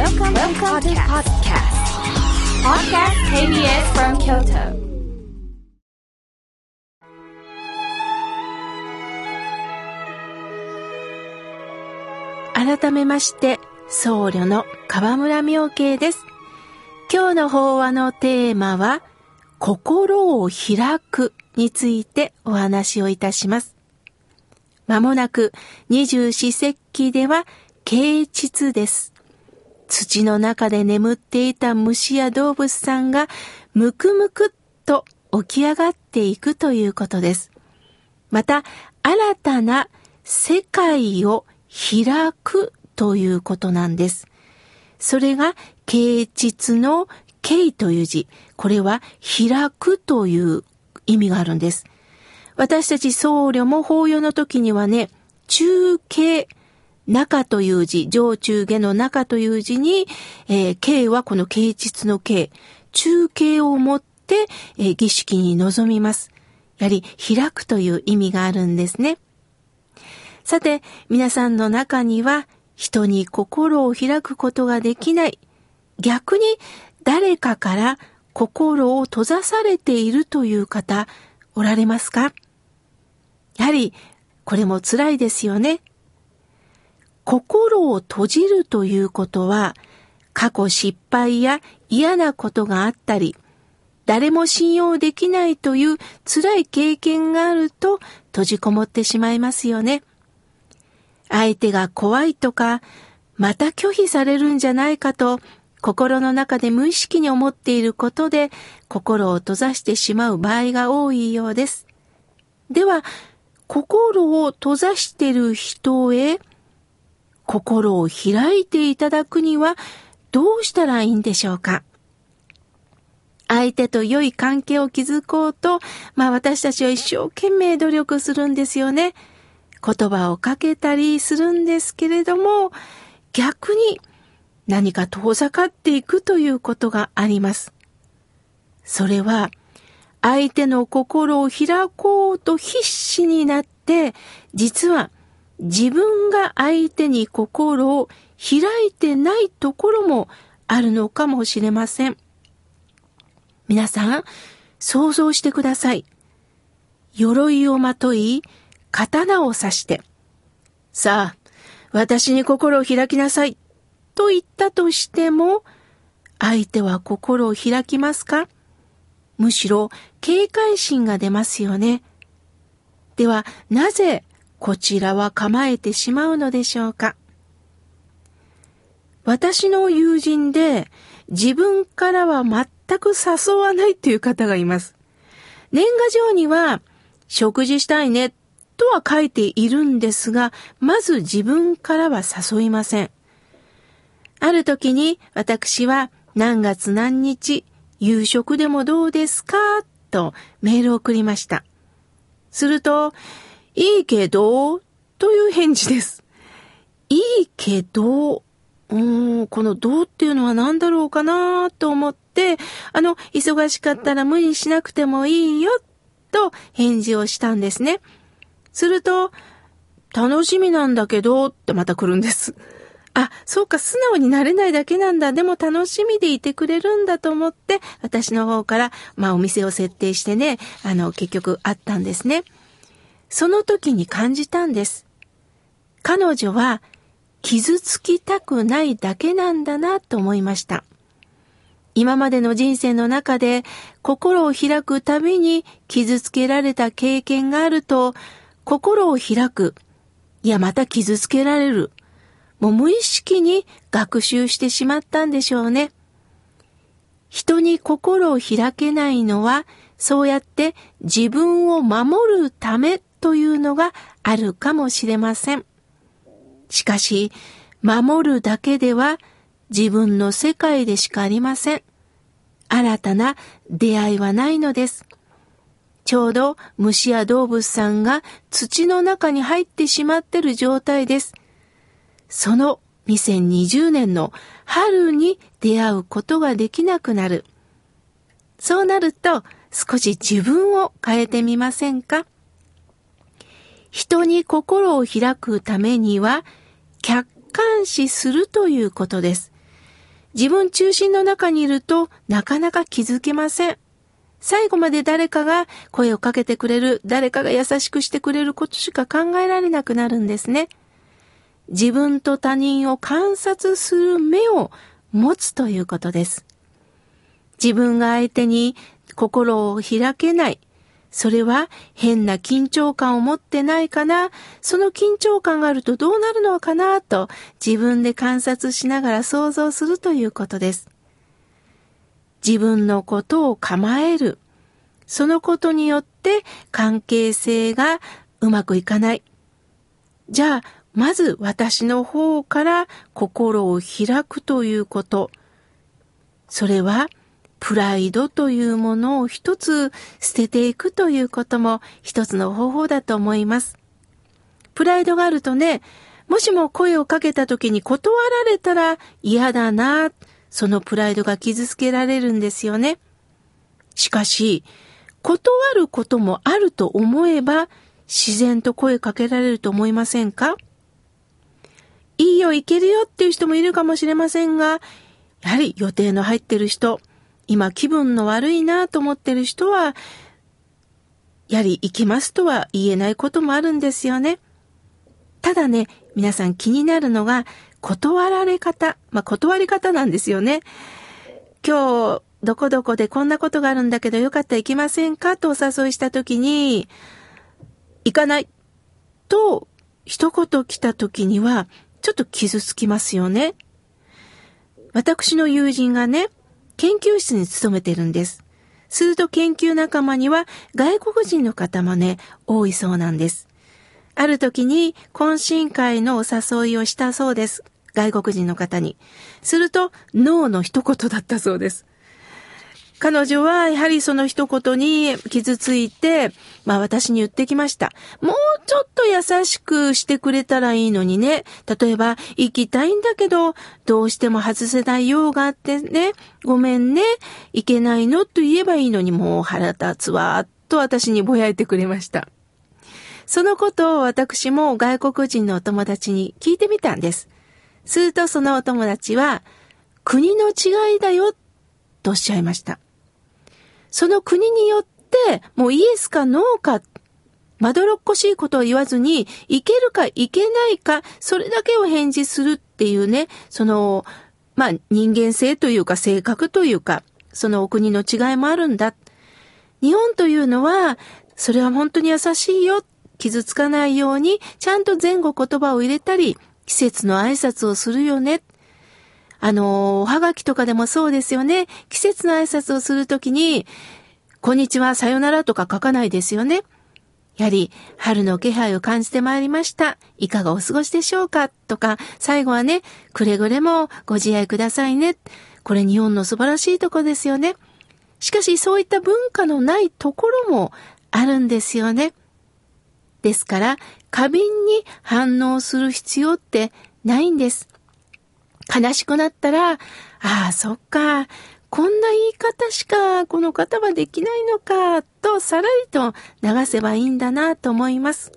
Welcome, Welcome to podcast. Podcast KBS from Kyoto. 改めまして、僧侶の河村明慶です。今日の法話のテーマは、心を開くについてお話をいたします。まもなく二十四節気では、啓蟄です。土の中で眠っていた虫や動物さんが、むくむくっと起き上がっていくということです。また、新たな世界を開くということなんです。それが、啓蟄の啓という字。これは、開くという意味があるんです。私たち僧侶も法要の時にはね、中継、中という字、上中下の中という字に、えー、啓はこの啓蟄の啓、中継を持って、えー儀式に臨みます。やはり開くという意味があるんですね。さて、皆さんの中には人に心を開くことができない。逆に誰かから心を閉ざされているという方おられますか？やはりこれも辛いですよね。心を閉じるということは過去失敗や嫌なことがあったり、誰も信用できないという辛い経験があると閉じこもってしまいますよね。相手が怖いとか、また拒否されるんじゃないかと、心の中で無意識に思っていることで、心を閉ざしてしまう場合が多いようです。では、心を閉ざしている人へ、心を開いていただくには、どうしたらいいんでしょうか？相手と良い関係を築こうと、まあ私たちは一生懸命努力するんですよね。言葉をかけたりするんですけれども、逆に何か遠ざかっていくということがあります。それは、相手の心を開こうと必死になって、実は自分が相手に心を開いてないところもあるのかもしれません。皆さん、想像してください。鎧をまとい、刀を刺して、さあ、私に心を開きなさい、と言ったとしても、相手は心を開きますか？むしろ警戒心が出ますよね。では、なぜこちらは構えてしまうのでしょうか私の友人で自分からは全く誘わないという方がいます。年賀状には食事したいねとは書いているんですが、まず自分からは誘いません。ある時に私は何月何日夕食でもどうですかとメールを送りました。すると、いいけど、という返事です。いいけど、うーん、このどうっていうのは何だろうかなと思って、あの、忙しかったら無理しなくてもいいよ、と返事をしたんですね。すると、楽しみなんだけど、ってまた来るんです。あ、そうか、素直になれないだけなんだ。でも楽しみでいてくれるんだと思って、私の方から、まあお店を設定してね、あの、結局あったんですね。その時に感じたんです。彼女は、傷つきたくないだけなんだなと思いました。今までの人生の中で心を開くたびに傷つけられた経験があると、心を開く。いや、また傷つけられる。もう無意識に学習してしまったんでしょうね。人に心を開けないのは、そうやって自分を守るためというのがあるかもしれません。しかし、守るだけでは自分の世界でしかありません。新たな出会いはないのです。ちょうど虫や動物さんが土の中に入ってしまってる状態です。その2020年の春に出会うことができなくなる。そうなると少し自分を変えてみませんか？人に心を開くためには客観視するということです。自分中心の中にいるとなかなか気づけません。最後まで誰かが声をかけてくれる、誰かが優しくしてくれることしか考えられなくなるんですね。自分と他人を観察する目を持つということです。自分が相手に心を開けない。それは変な緊張感を持ってないかな。その緊張感があるとどうなるのかなと自分で観察しながら想像するということです。自分のことを構える。そのことによって関係性がうまくいかない。じゃあ、まず私の方から心を開くということ。それは、プライドというものを一つ捨てていくということも一つの方法だと思います。プライドがあるとね、もしも声をかけた時に断られたら嫌だな、そのプライドが傷つけられるんですよね。しかし、断ることもあると思えば自然と声かけられると思いませんか？いいよ、いけるよっていう人もいるかもしれませんが、やはり予定の入ってる人、今気分の悪いなと思ってる人は、やり行きますとは言えないこともあるんですよね。ただね、皆さん気になるのが、断られ方。まあ、断り方なんですよね。今日、どこどこでこんなことがあるんだけどよかったら行きませんかとお誘いしたときに、行かない。と、一言来たときには、ちょっと傷つきますよね。私の友人がね、研究室に勤めてるんです。すると研究仲間には外国人の方もね、多いそうなんです。ある時に懇親会のお誘いをしたそうです。外国人の方に。すると、ノーの一言だったそうです。彼女はやはりその一言に傷ついて、まあ私に言ってきました。もうちょっと優しくしてくれたらいいのにね。例えば、行きたいんだけど、どうしても外せない用があってね。ごめんね。行けないのと言えばいいのにもう腹立つわ。と私にぼやいてくれました。そのことを私も外国人のお友達に聞いてみたんです。するとそのお友達は、国の違いだよ、とおっしゃいました。その国によって、もうイエスかノーか、まどろっこしいことを言わずに、いけるかいけないか、それだけを返事するっていうね、その、まあ人間性というか性格というか、そのお国の違いもあるんだ。日本というのは、それは本当に優しいよ。傷つかないように、ちゃんと前後言葉を入れたり、季節の挨拶をするよね。あの、おはがきとかでもそうですよね。季節の挨拶をするときに、こんにちは、さよならとか書かないですよね。やはり、春の気配を感じてまいりました。いかがお過ごしでしょうかとか、最後はね、くれぐれもご自愛くださいね。これ日本の素晴らしいとこですよね。しかし、そういった文化のないところもあるんですよね。ですから、過敏に反応する必要ってないんです。悲しくなったら、ああ、そっか、こんな言い方しかこの方はできないのか、とさらりと流せばいいんだなと思います。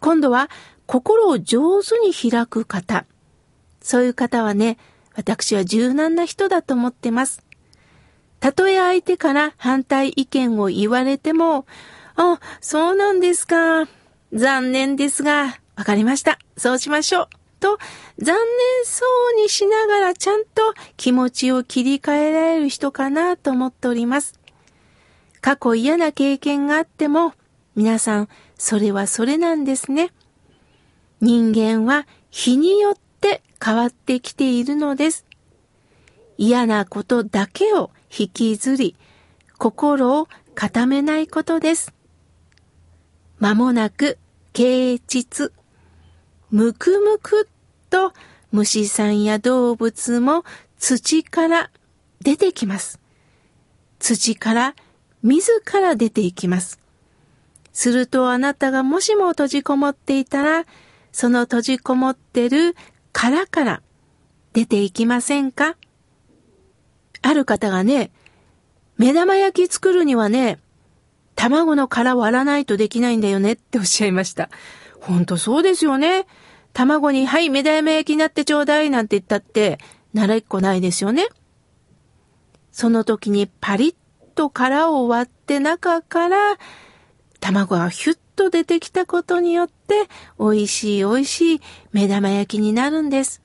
今度は心を上手に開く方。そういう方はね、私は柔軟な人だと思ってます。たとえ相手から反対意見を言われても、あ、そうなんですか。残念ですが、わかりました。そうしましょう。と残念そうにしながらちゃんと気持ちを切り替えられる人かなと思っております。過去嫌な経験があっても皆さんそれはそれなんですね。人間は日によって変わってきているのです。嫌なことだけを引きずり、心を固めないことです。まもなく、啓蟄。むくむくと虫さんや動物も土から出てきます。土から自ら出ていきます。するとあなたがもしも閉じこもっていたら、その閉じこもってる殻から出ていきませんか？ある方がね、目玉焼き作るにはね、卵の殻割らないとできないんだよねっておっしゃいました。ほんとそうですよね。卵に、はい、目玉焼きになってちょうだいなんて言ったって、慣れっこないですよね。その時にパリッと殻を割って中から卵がヒュッと出てきたことによって美味しい美味しい目玉焼きになるんです。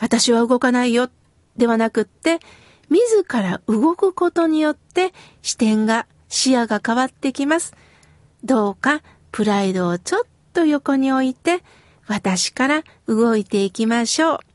私は動かないよではなくって自ら動くことによって視点が視野が変わってきます。どうかプライドをちょっと横に置いて私から動いていきましょう。